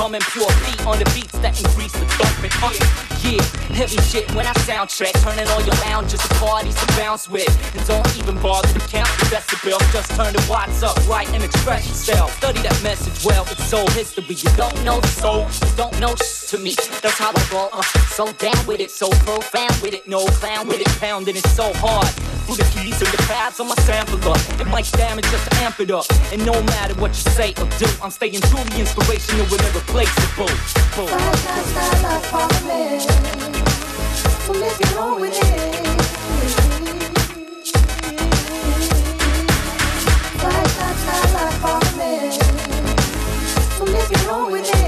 coming pure beat on the beats that increase the thumping. Uh, yeah, heavy shit when I sound check. Turning all your lounges to parties to bounce with. And don't even bother to count the decibels. Just turn the watts up right and express yourself. Study that message well, it's soul history. You don't know the soul, you don't know to me. That's how I roll. Uh, so down with it, so profound with it. No clown with it, pounding it so hard. Through the keys and the pads on my sampler. It might damage just to amp it up. And no matter what you say or do, I'm staying truly inspirational. So let's get on with it. Like that style like Parliament. So let's get on with it.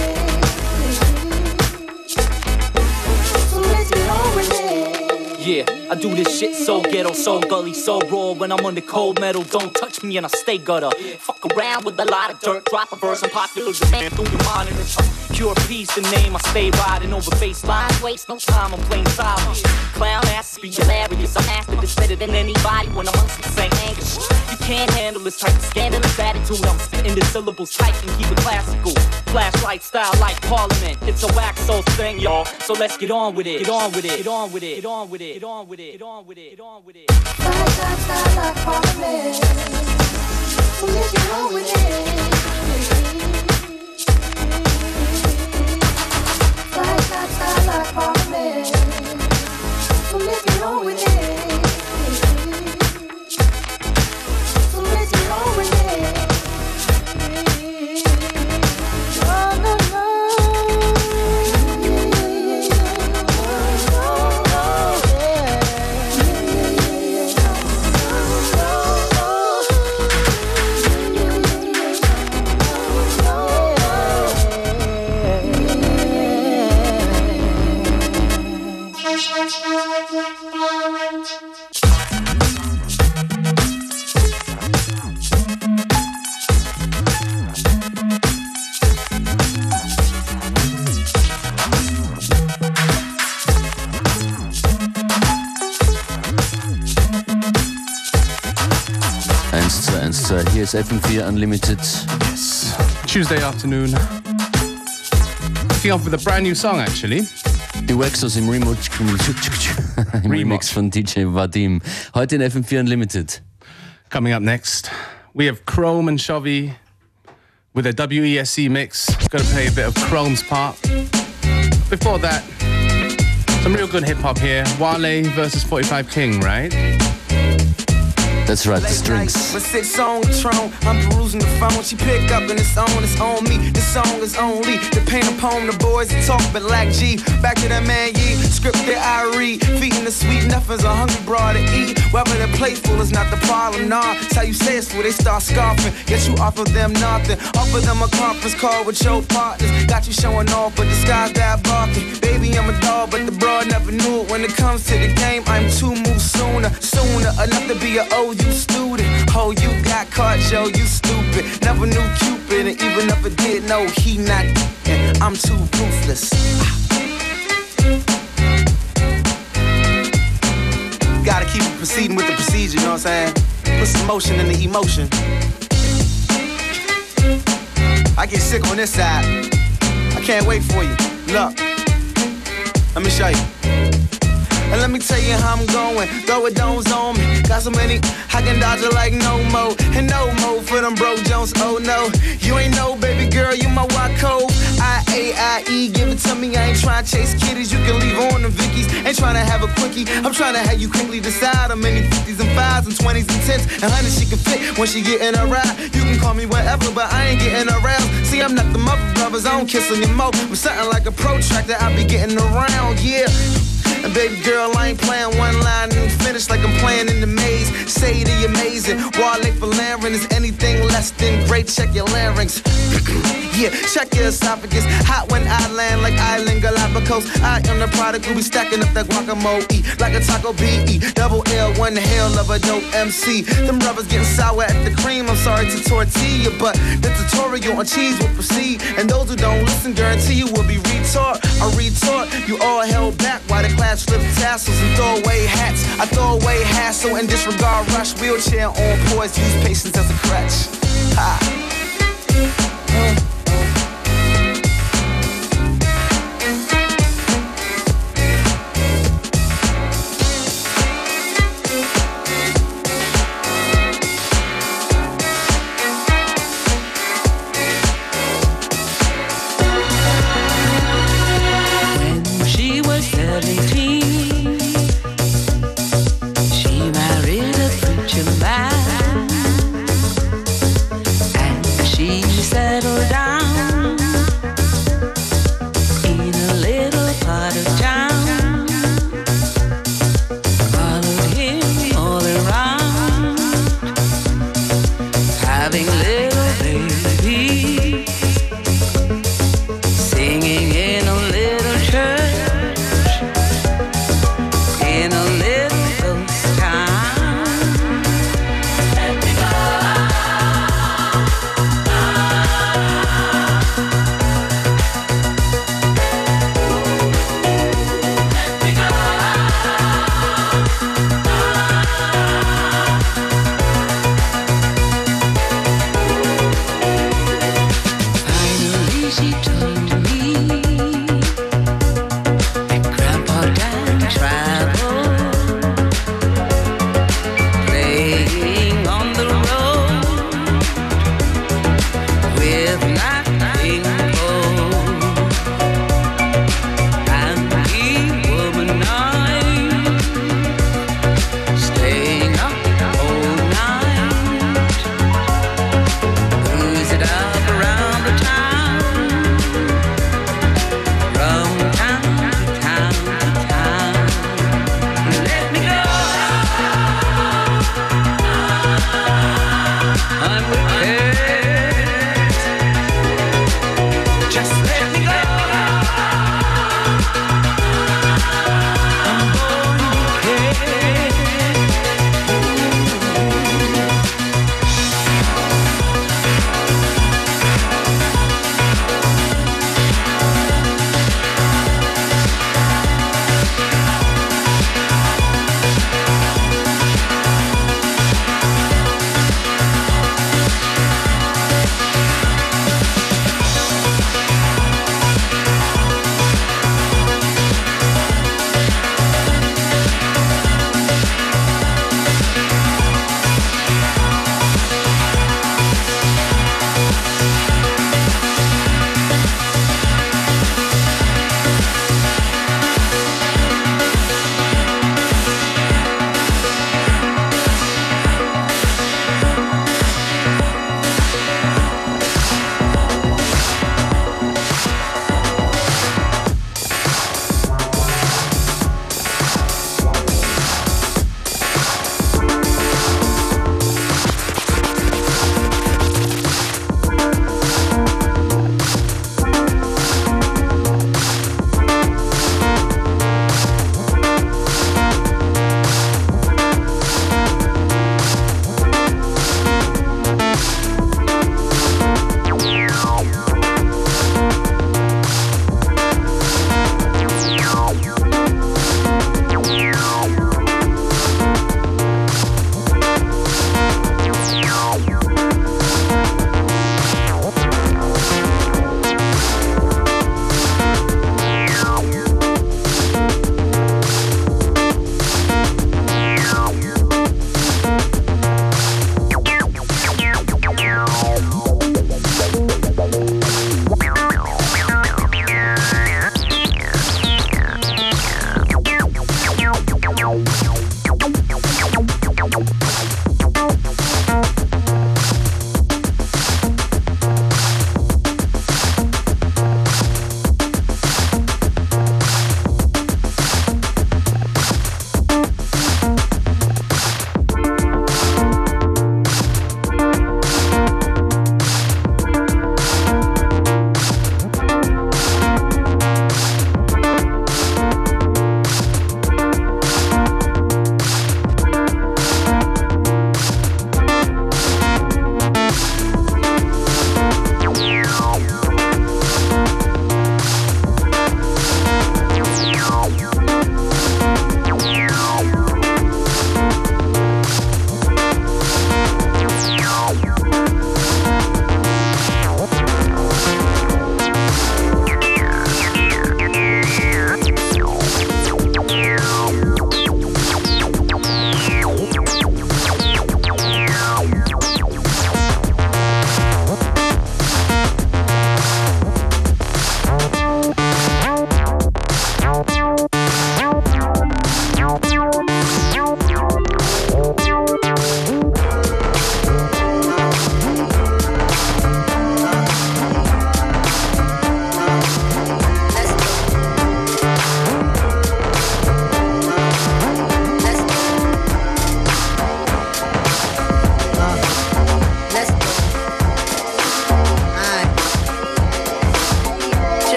I do this shit so ghetto, so gully, so raw. When I'm on the cold metal, don't touch me and I stay gutter. Fuck around with a lot of dirt, drop a verse and popular demand through the monitors. Pure peace, the name I stay riding over bass lines. Waste no time, I'm playing silent. Clown ass be hilarious. I'm after this better than anybody when I'm amongst the same angle. You can't handle this type of scandalous attitude. I'm spitting the syllables tight and keep it classical. Flashlight style like Parliament. It's a wax soul thing, y'all. So let's get on with it. Get on with it. Get on with it. Get on with it. Get on with it. Get on with it. Get on with it. Like style like Parliament. So let's get on with it. Like style like Parliament. So let's get on with it. So let's get on with it. Zwei. FM4 Unlimited. Yes. Tuesday afternoon. Kicking off with a brand new song, actually. Die Waxos im, Remix, im Remix von DJ Vadim. Heute in FM4 Unlimited. Coming up next, we have Chrome and Shovey with a WESC mix. Gonna play a bit of Chrome's part. Before that, some real good hip hop here. Wale versus 45 King, right? That's right, the strings. But sits on the throne, I'm perusing the phone. She pick up and it's on, it's on me. The song is only the paint upon the boys that talk, but like G. Back to that man, ye script that I read. Feeding the sweet nothing's a hungry broad to eat. Whether they're playful is not the problem, nah. It's how you say it's when they start scoffing. Yet you offer them nothing. Offer them a conference call with your partners. Got you showing off, but disguised that barking. Baby, I'm a dog, but the broad never knew it. When it comes to the game, I'm two moves sooner. Sooner enough to be a OU student. Oh, you got caught, yo, you stupid. Never knew Cupid, and even if I did no, he not, I'm too ruthless. Gotta keep proceeding with the procedure, you know what I'm saying? Put some motion in the emotion. I get sick on this side. I can't wait for you. Look, let me show you. And let me tell you how I'm going. Throw it don't on me. Got so many, I can dodge it like no mo. And no mo for them bro Jones. Oh no, you ain't no baby girl, you my white code. I A I E, give it to me. I ain't trying to chase kitties. You can leave on the Vickies. Ain't trying to have a quickie. I'm trying to have you quickly decide how many 50s and 5s and 20s and 10s and 100s she can fit when she get in a ride. You can call me whatever, but I ain't getting around. See, I'm not the mother brothers, I don't kiss anymore. I'm something like a protractor, I be getting around, yeah. And baby girl, I ain't playing one line and finish like I'm playing in the maze. Say the amazing. Wale Laren is anything less than great. Check your larynx. yeah, check your esophagus. Hot when I land like Island Galapagos. I am the product who be stacking up that guacamole. Like a taco BE. Double L, one hell of a dope MC. Them brothers getting sour at the cream. I'm sorry to tortilla, but the tutorial on cheese will proceed. And those who don't listen, guarantee you will be retard. I retort. You all held back while the class hats, flip tassels, and throw away hats. I throw away hassle and disregard rush. Wheelchair on poise, use patience as a crutch. Ha. When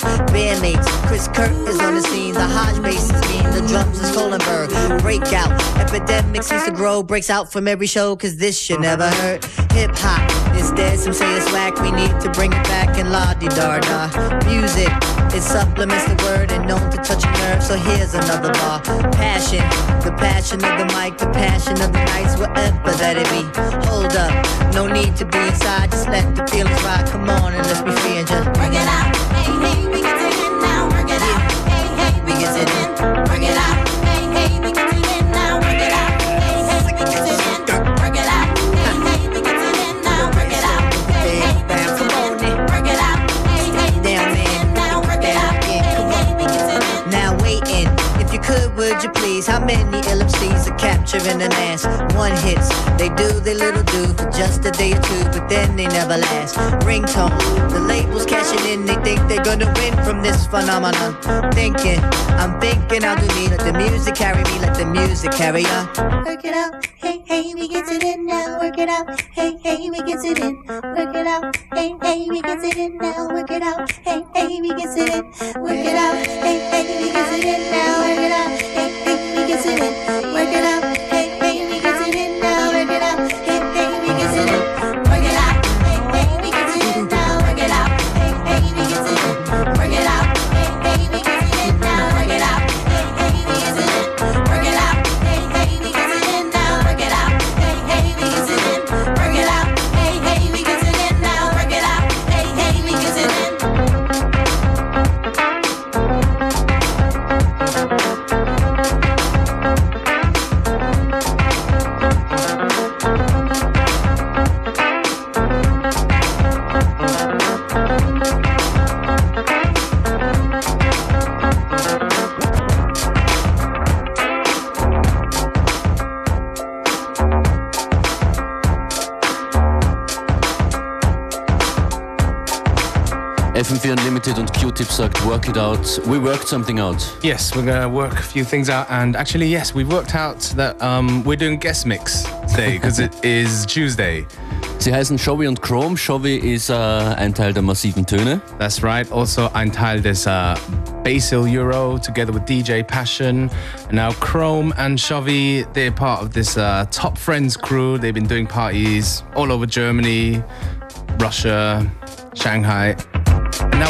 Bandmates, Chris Kirk is on the scene. The Hodge bass is mean, the drums is Kohlenberg. Breakout, epidemic seems to grow, breaks out from every show, cause this shit never hurt. Hip hop is dead, some say it's whack. We need to bring it back and la di da da. Music, it supplements the word and known to touch a nerve, so here's another bar. Passion, the passion of the mic, the passion of the nights, whatever that it be. Hold up, no need to be inside, just let the feelings ride. Come on and let's be free and just Work it out. Hey, hey, How many LMCs are capturing an ass? One hits, they do their little do for just a day or two, but then they never last. Ringtone, the labels cashing in, they think they're gonna win from this phenomenon. Thinking, I'm thinking I'll do me, let the music carry me, let the music carry on. Work it out. Hey, hey, we get it in now. Work it out. Hey, hey, we get it in. Work it out. Hey, hey, we get it in now. Work it out. Hey, hey, we get it in. Work it out. Hey, hey, we get it in now. Work it out. Hey, hey, it. Work it out. Q-Tip sagt, work it out. We worked something out. Yes, we're gonna work a few things out, and actually, yes, we've worked out that um, we're doing guest mix today because it is Tuesday. Sie heißen Showy und Chrome. Showy ist äh, ein Teil der massiven Töne. That's right. Also, ein Teil des uh, Basil Euro together with DJ Passion. And now Chrome and Shovey, they're part of this uh, Top Friends crew. They've been doing parties all over Germany, Russia, Shanghai.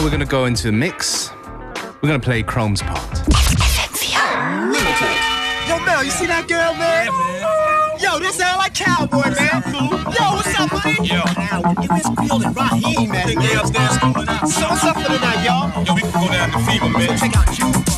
And now we're gonna go into the mix. We're gonna play Chrome's part. Yo, Mel, you see that girl, man? Yo, this sound like cowboy, man. Yo, what's up, man? Yo. It was Bill and Raheem, man. Think they upstairs schooling out. So what's up for the night, y'all? Yo, we can go down to FEMA, man. Check out Cuba.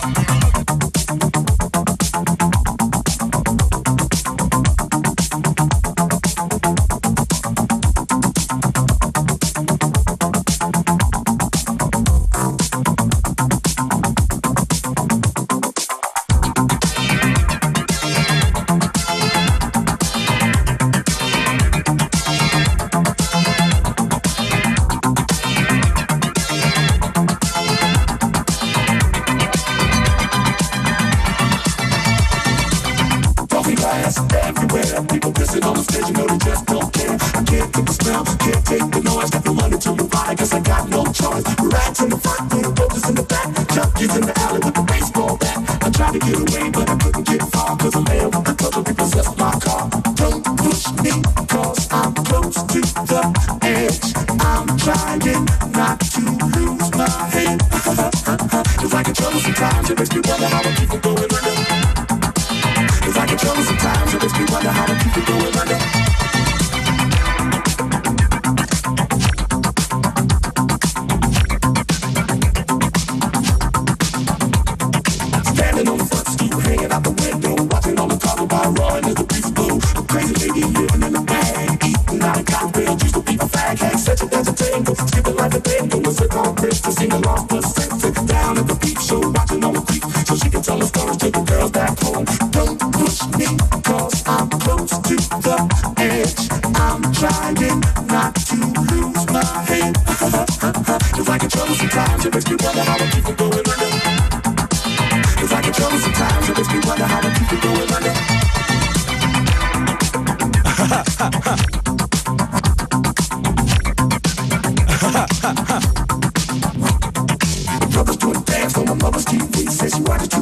bubbles tea, please says you want to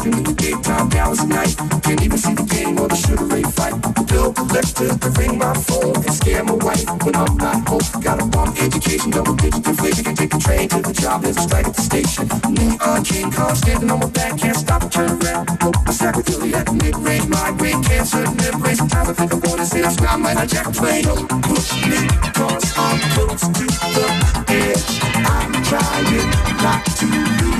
working in the daytime, Dallas at night. Can't even see the game or the Sugar Ray fight. Bill collector to ring my phone and scare my wife when I'm not home. Got a bomb education, double digit inflation. can't take a train to the job, there's a strike at the station. Neon King Kong standing on my back, can't stop or turn around. Hope I sacroilially at the mid-range, migraine, cancer, brain. Sometimes I think I wanna say that's why I might hijack a plane. Don't push me, cause I'm close to the edge. I'm trying not to lose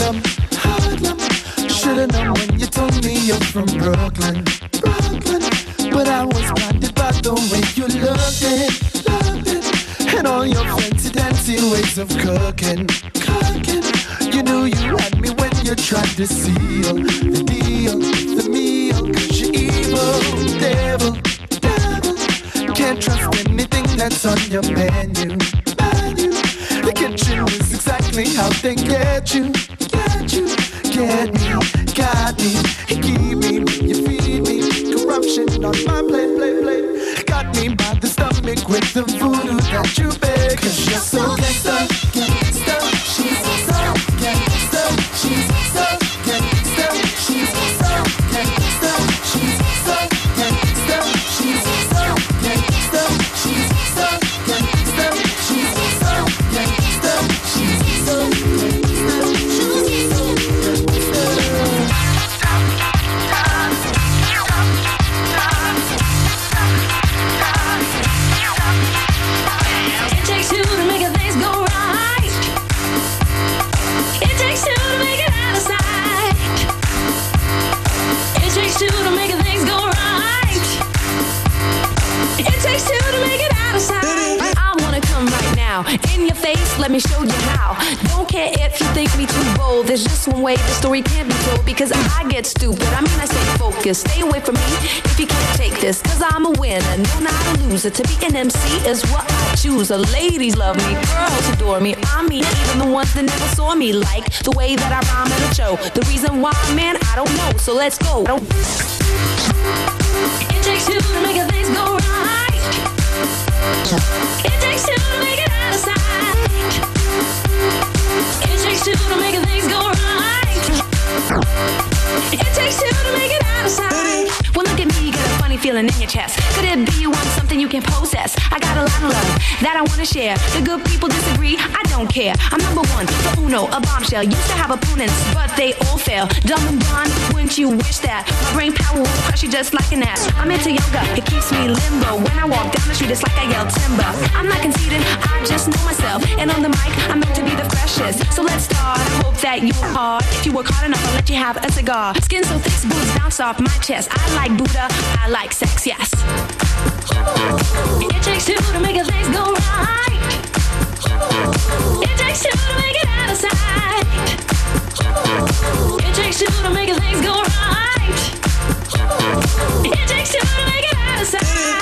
Harlem. Should've known when you told me you're from Brooklyn, Brooklyn. But I was blinded by the way you looked it, looked it. And all your fancy dancy ways of cooking, cooking. You knew you had me when you tried to seal the deal, the meal. Cause you're evil, devil. Can't trust anything that's on your menu, menu. The kitchen is exactly how they get you, get you, get me, got me, keep me, you feed me. Corruption on my plate, plate, plate. Got me by the stomach with the voodoo that you beg. Stay. Stay away from me if you can't take this. Cause I'm a winner, no, not a loser. To be an MC is what I choose. The ladies love me, girls adore me. I mean, even the ones that never saw me like the way that I rhyme at a show. The reason why, man, I don't know. So let's go. It takes two to make things go right. In your chest. Could it be you want something you can possess? I got a lot of love that I wanna share. The good people disagree, I don't care. I'm number one, the uno, a bombshell. Used to have opponents, but they all fail. Dumb and blonde, wouldn't you wish that? My brain power will crush you just like an ass. I'm into yoga, it keeps me limbo. When I walk down the street, it's like I yell timber. I'm not conceited, I just know myself. And on the mic, I'm meant to be the freshest. So let's start. I hope that you are. If you work hard enough, I'll let you have a cigar. Skin so thick, boobs bounce off my chest. I like Buddha, I like sex, yes. It takes two to make a things go right. It takes two to make it out of sight. It takes two to make a things go right. It takes two to make it out of sight.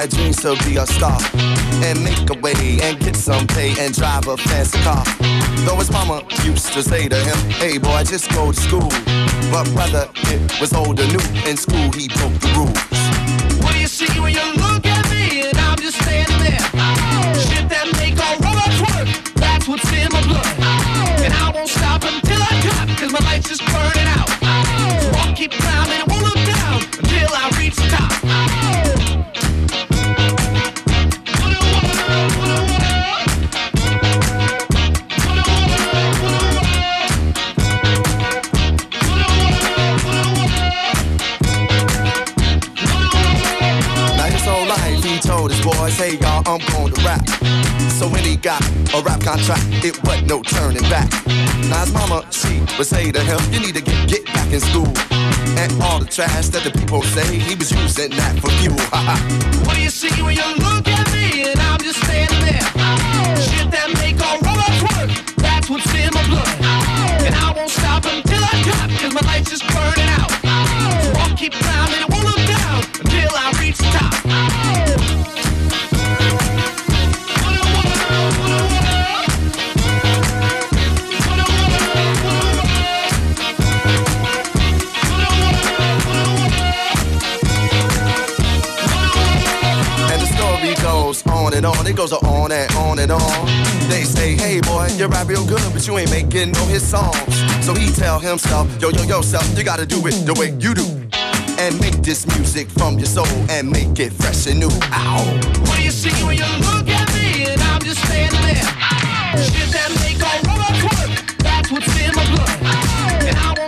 Had dreams to be a star and make a way and get some pay and drive a fancy car. Though his mama used to say to him, Hey boy, just go to school. But brother, it was old or new. In school, he broke the rules. What do you see when you look at me and I'm just standing there? Shit need a help, you need to get, get back in school. And all the trash that the people say, he was using that for fuel. what do you see when you look at You rap real good, but you ain't making no hit songs. So he tell himself, yo, yo, yo, self, you gotta do it the way you do. And make this music from your soul and make it fresh and new. Ow. What do you see when you look at me and I'm just standing there? Shit that make all rubber. That's what's in my blood. And I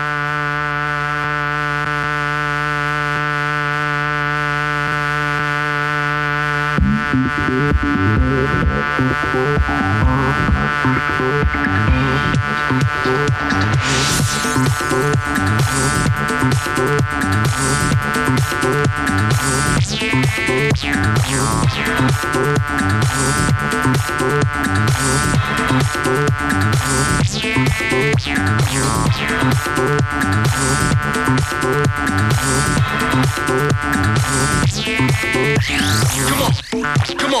Come on,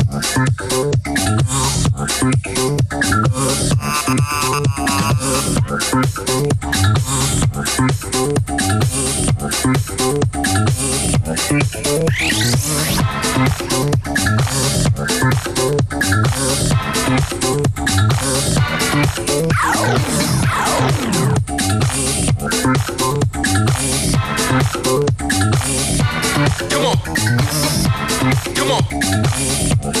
Come on, on,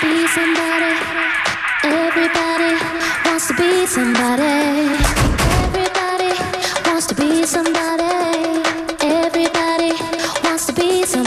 Be somebody. Everybody wants to be somebody. Everybody wants to be somebody. Everybody wants to be somebody.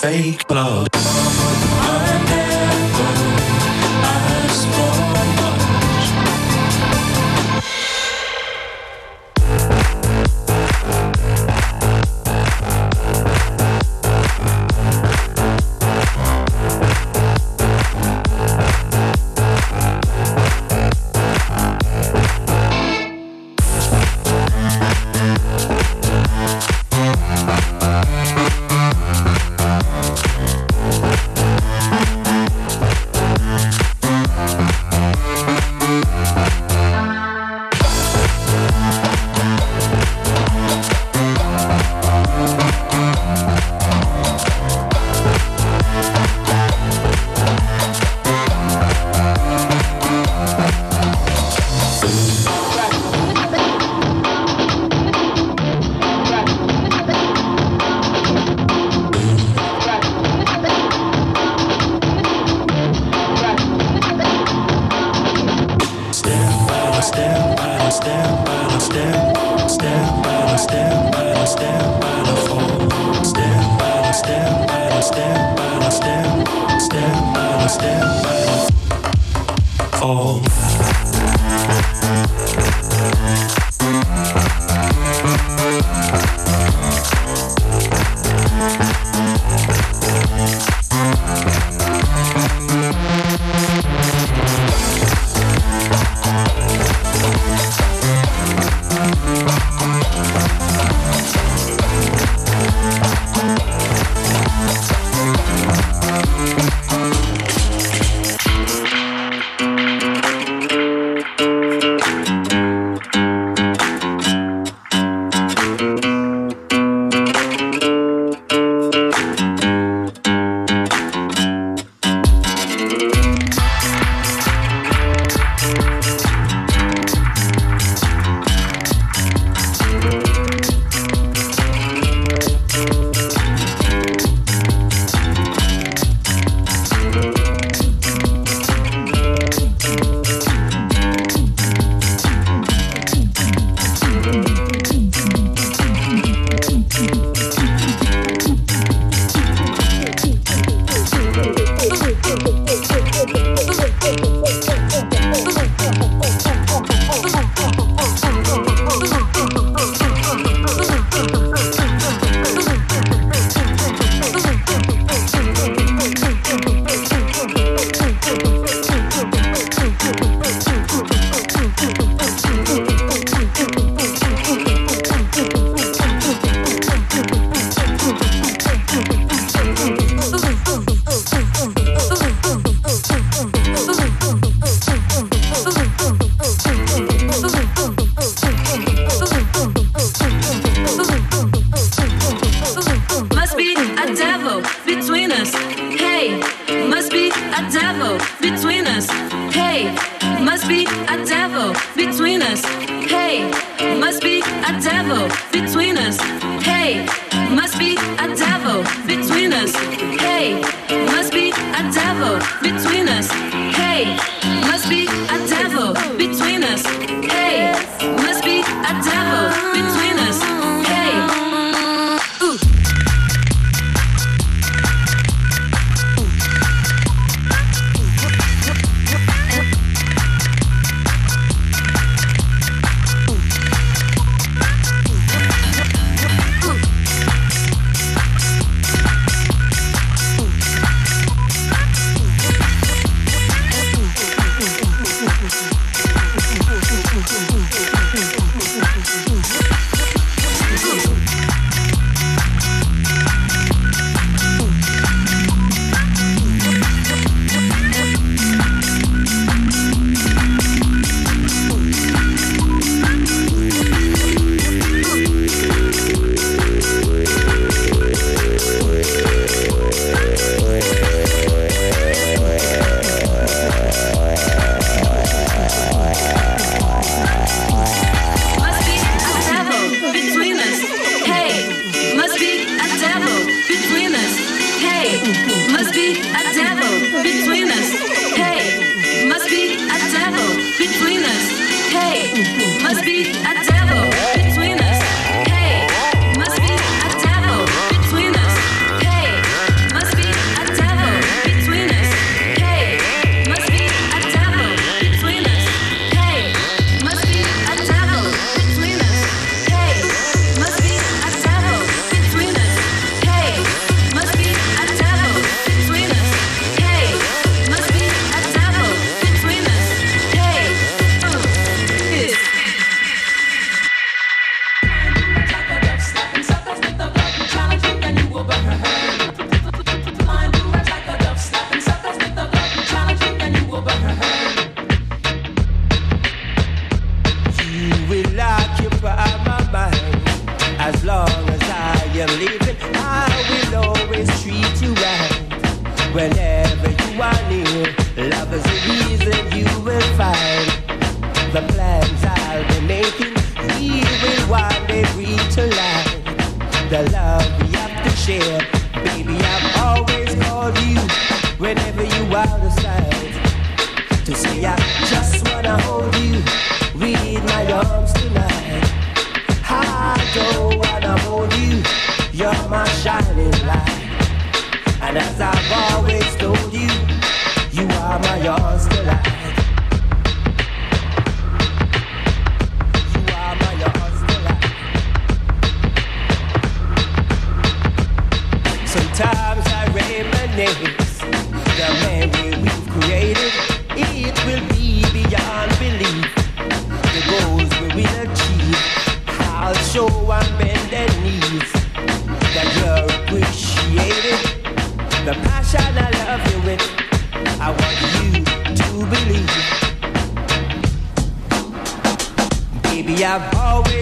fake blood. Oh. Be beyond belief. The goals we will achieve. I'll show and bend the knees that you're appreciated. The passion I love you with, I want you to believe. Baby, I've always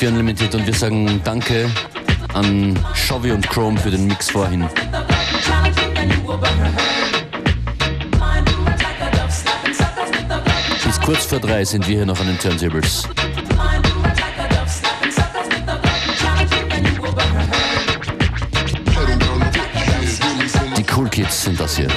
FM4 Unlimited und wir sagen Danke an Chovy und Chrome für den Mix vorhin. Bis kurz vor drei sind wir hier noch an den Turntables. Die Cool Kids sind das hier.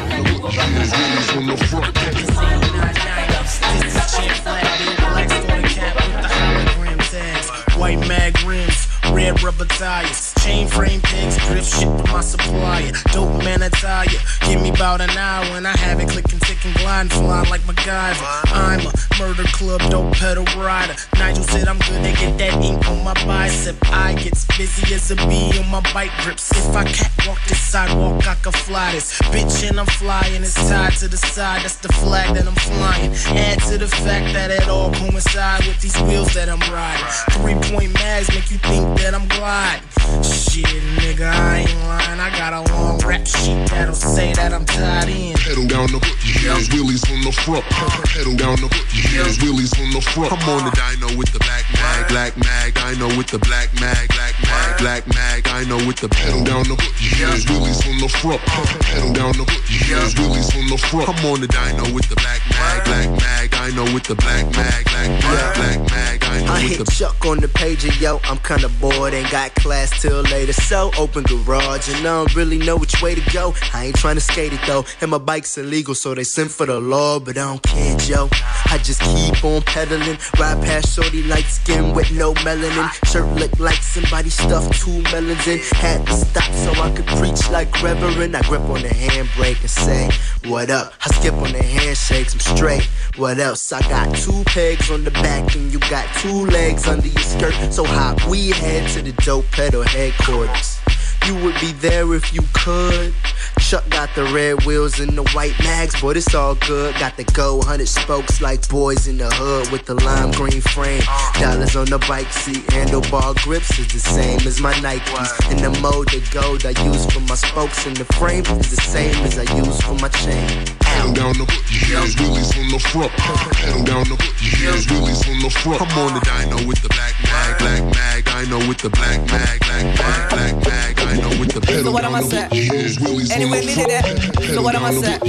White mag rims, red rubber tires, chain frame pegs, drift shit with my supplier. Dope man attire, give me about an hour and I have it clicking, ticking, gliding, fly like MacGyver. I'm a murder club, dope pedal rider. Nigel said I'm good, they get that ink on my bicep. I gets busy as a bee on my bike grips. If I catwalk this sidewalk, I can fly this. Bitch, and I'm flying, it's tied to the side, that's the flag that I'm flying. Add to the fact that it all coincide with these wheels that I'm riding. Three point mags make you think that I'm gliding. Shit, nigga, I ain't lying. I got a long rap sheet that'll say that I'm tied in. Pedal down the hook, yes, wheelies on the front. Pedal down the hook, yes, wheelies on the front. I'm on the dyno with the black mag, black mag. I know with the black mag, black mag, black mag. I know with the pedal down the hook, yes, wheelies on the front. Pedal down the hook, yes, wheelies on the front. I'm on the dyno with the black mag, black mag. I know with the black mag, black mag, black mag. I know I with hit the Chuck on the pager, yo. I'm kinda bored, ain't got class till later. So open garage, and I don't really know which way to go. I ain't trying to skate it though, and my bike's illegal, so they send for the law, but I don't care, Joe. I just keep on pedaling, ride past shorty light skin with no melanin. Shirt look like somebody stuffed two melons in. Had to stop so I could preach like Reverend. I grip on the handbrake and say, What up? I skip on the handshakes, I'm straight. What else? I got two pegs on the back, and you got two legs under your skirt. So hop, we head to the dope pedal headquarters. You would be there if you could. Chuck got the red wheels and the white mags, but it's all good. Got the go, hundred spokes like boys in the hood with the lime green frame. Dollars on the bike seat, handlebar grips is the same as my Nikes. And the mode of gold I use for my spokes and the frame is the same as I use for my chain. Pedal down the yes, wheelies on the front. Pedal down the yes, wheelies on the front. I'm on the dyno with the black mag, black mag. I know with the black mag, black mag, black mag. I know with the pedal So what am I down the say? hook, yes, wheelies on Anyway, the me front. did that. So what am I say?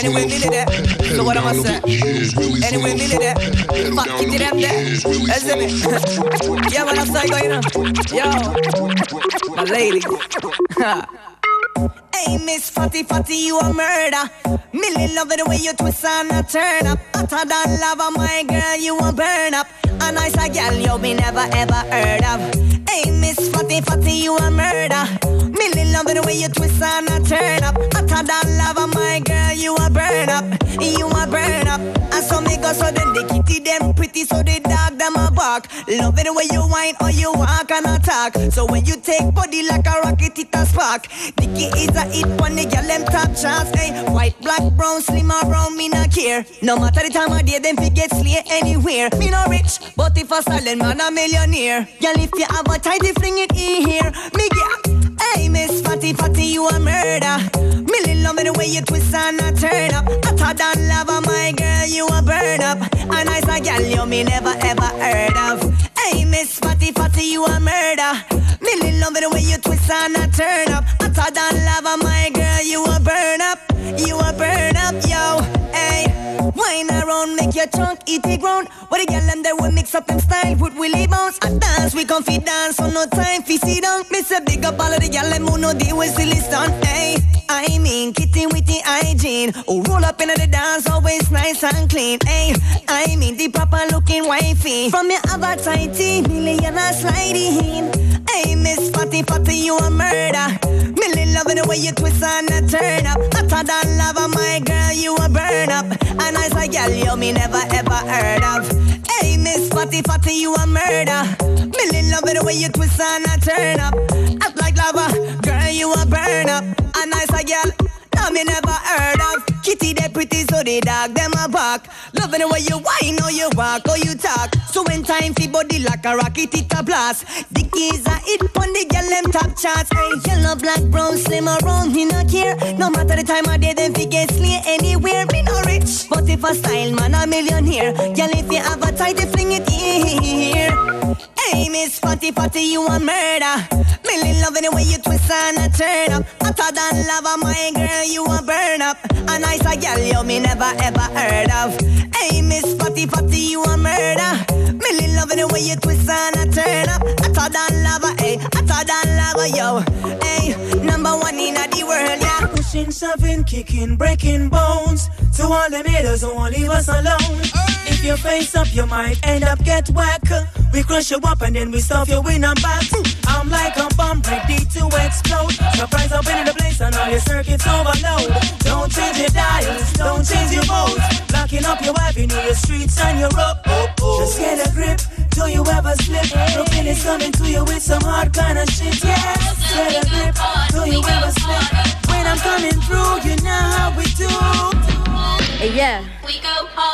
Anyway, me did that. So what am I say? Anyway, me did that. Fuck it to them there. Listen me. Yeah, what I'm saying, going on. Yo, my lady. Hey, Miss Fatty Fatty, you a murder. Millie love it the way you twist and a turn up. Hotter than lava, my girl, you a burn up. A nice a girl you be never ever heard of. Hey, Miss Fatty Fatty, you a murder. Millie love it the way you twist and a turn up. Hotter than lava, my girl, you a burn up. You a burn up. And so me go so then the kitty them pretty, so the dog them a bark. Love it the way you whine or you walk and attack. So when you take body like a rocket, it a spark. Dicky is a hit when the girl them top chance. Hey, white, black, brown, slim or brown, me not care. No matter the time of day, them fi get slay anywhere. Me no rich, but if a silent man a millionaire. Girl, if you have a tighty fling it in here. Me get. Hey, Miss Fatty Fatty, you a murder. Million love me the way you twist and I turn up. Hotter than lava, my girl, you a burn up. A nice a gal you me never ever heard of. Hey, Miss Fatty Fatty, you a murder. Million love me the way you twist and I turn up. Hotter than lava, my girl, you a burn up. You a burn up. Wine around, make your trunk eat the ground. What the girl and they will mix up them style with Willie Bounce. I dance, we fit dance, so no time fi sit down. Miss a big up all of the girl them who know deal with silly stunt. Hey, I mean, kitty with the hygiene. Oh, roll up into the dance, always nice and clean. Hey, I mean, the proper looking wifey. From your other tighty, million a sliding. Hey, Miss Fatty Fatty, you a murder. Millie loving the way you twist and a turn up. Hotter than lava, my girl, you a burn up. A nice a girl, you me never ever heard of. Hey, Miss Fatty Fatty, you a murder. Millie loving the way you twist and a turn up. Act like lava, girl, you a burn up. A nice a girl. No, me never heard of Kitty, they pretty, so they dog them a bark. Loving the way you whine or you walk or you talk. So when time fi body like a rocket, it a blast. Keys are hit on the girl them top charts. Hey, yellow, black, brown, slim or round, me no care. No matter the time of day, them fi get slay anywhere. Me no rich, but if a style man a millionaire. Girl, if you have a tight, fling it here. Hey, Miss Fatty Fatty, you a murder. Millie loving the way you twist and a turn up. Hotter than lava, my girl, you a burn up. A nice a girl, you me never ever heard of. Hey, Miss Fatty Fatty, you a murder. Millie loving the way you twist and a turn up. Hotter than lava, hey, hotter than lava, yo. Hey, number one in the world, yeah. Pushing, shoving, kicking, breaking bones. To all the haters who won't leave us alone. If you face up, you might end up get whack. We crush you up and then we stuff you in a back. I'm like a bomb ready to explode. Surprise up in the place and all your circuits overload. Don't change your dials, don't change your modes. Locking up your wife in your streets and your road. Just get a grip. Don't you ever slip? Brooklyn is coming to you with some hard kind of shit. Yes, get a grip. Don't you ever slip? When I'm coming through, you know how we do. Hey, yeah.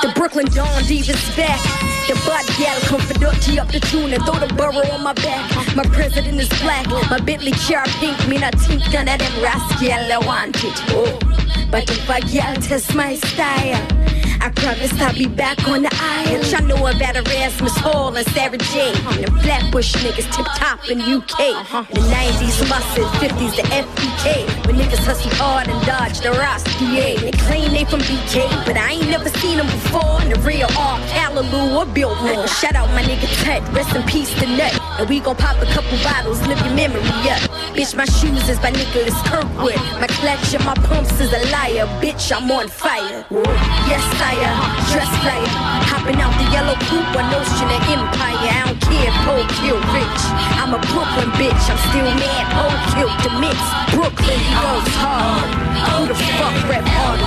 The Brooklyn Dawn Divas back. The butt gal come for dirty up the tune and throw the burrow on my back. My president is black. My Bentley car pink. Me not think none of them rascal I want it. Oh. But if a gal test my style. I promise I'll be back on the aisle. Y'all know about Erasmus Hall and Sarah J. And Flatbush niggas tip top in UK. In The 90s Mustard, 50s the FBK. When niggas hustle hard and dodge the Ross DA. They claim they from BK, but I ain't never seen them before. In the real R, Callaloo or Billboard. Shout out my nigga Ted, rest in peace to Nut. And we gon' pop a couple bottles, live your memory up. Bitch, my shoes is by Nicholas Kirkwood. My clutch and my pumps is a liar. Bitch, I'm on fire. Yes, sire. Dress flyer. Hopping out the yellow coupe, a notion of empire. I don't care, Poe kill rich. I'm a Brooklyn bitch, I'm still mad. Poe killed the mix. Brooklyn, he goes hard. Who the fuck rap hard?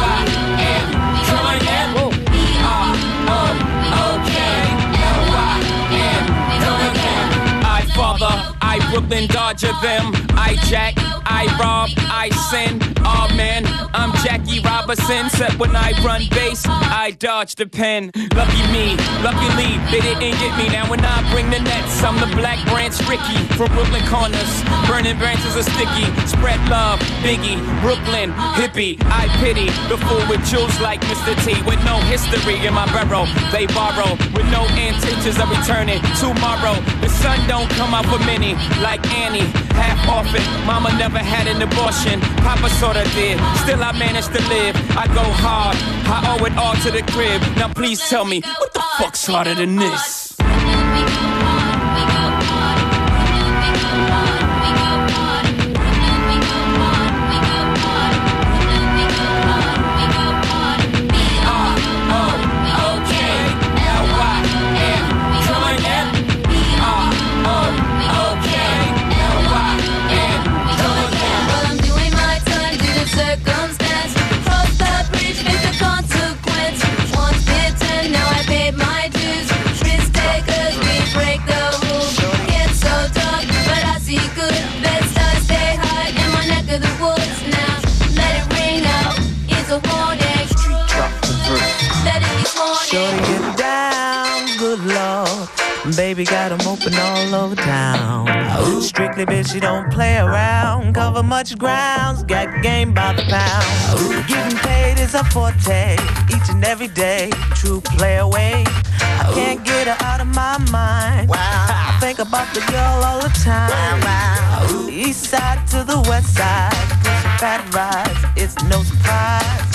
I father, I Brooklyn Dodger them. I jack, I rob, I sin. Oh man, I'm Jackie Robinson. Except when I run base, I dodge the pen. Lucky me, luckily they didn't get me. Now when I bring the nets, I'm the black branch Rickey from Brooklyn corners. Burning branches are sticky. Spread love, Biggie, Brooklyn, hippie. I pity the fool with jewels like Mr. T. With no history in my barrel, they borrow with no intentions of returning tomorrow. The sun don't come out for many, like Annie. Half often, mama never had an abortion. Papa sorta did. Still I managed to live. I go hard. I owe it all to the crib. Now please tell me, what the fuck's harder than this? Them open all over town. Strictly bitch, she don't play around. Cover much grounds, got game by the pound. Getting paid is a forte, each and every day. True play away. I can't get her out of my mind. Wow. I think about the girl all the time. Wow. East side to the west side, pushing fat rides, it's no surprise.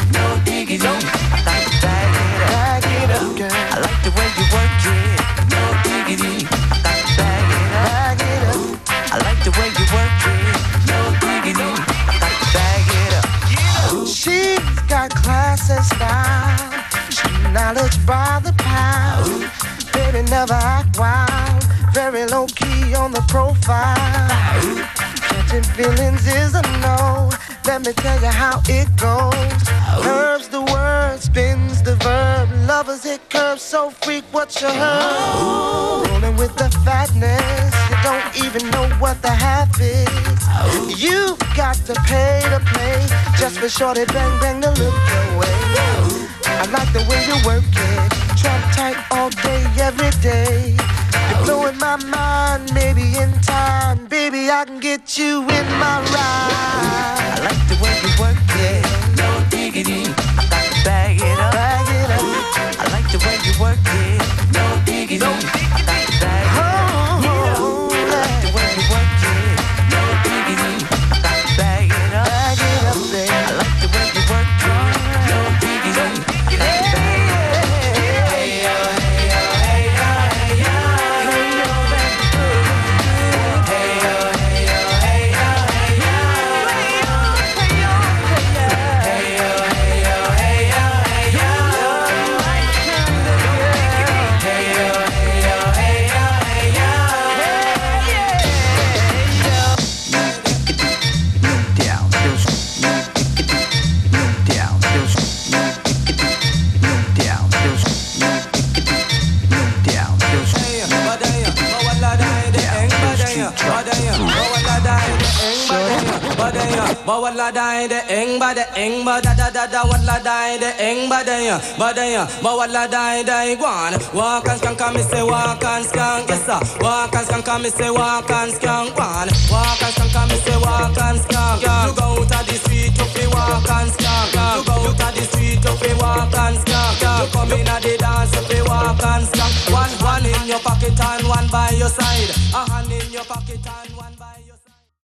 and style, knowledge by the pound. Baby never act wild, very low key on the profile. Catching feelings is a no. Let me tell you how it goes. Curves the word, spins the verb. Lovers hit curves so freak what you heard. Rolling with the fatness, you don't even know what the half is. You got to pay to play just for shorty bang bang to look your way. I like the way you work it, trap tight all day, every day. You're blowing my mind, maybe in time, baby I can get you in my ride. Bawala dai de eng ba de eng ba da da da da wala dai de eng ba de ya ba de ya. Bawala dai dai guan walk and skank me say walk and skank. Yes sir. Walk and skank me say walk and skank. Guan walk and skank me say walk and skank. You go out of the street you fi walk and skank. You go out of the street you fi walk and skank. You come in at the dance you fi walk and skank. One one in your pocket and one by your side. A hand in your pocket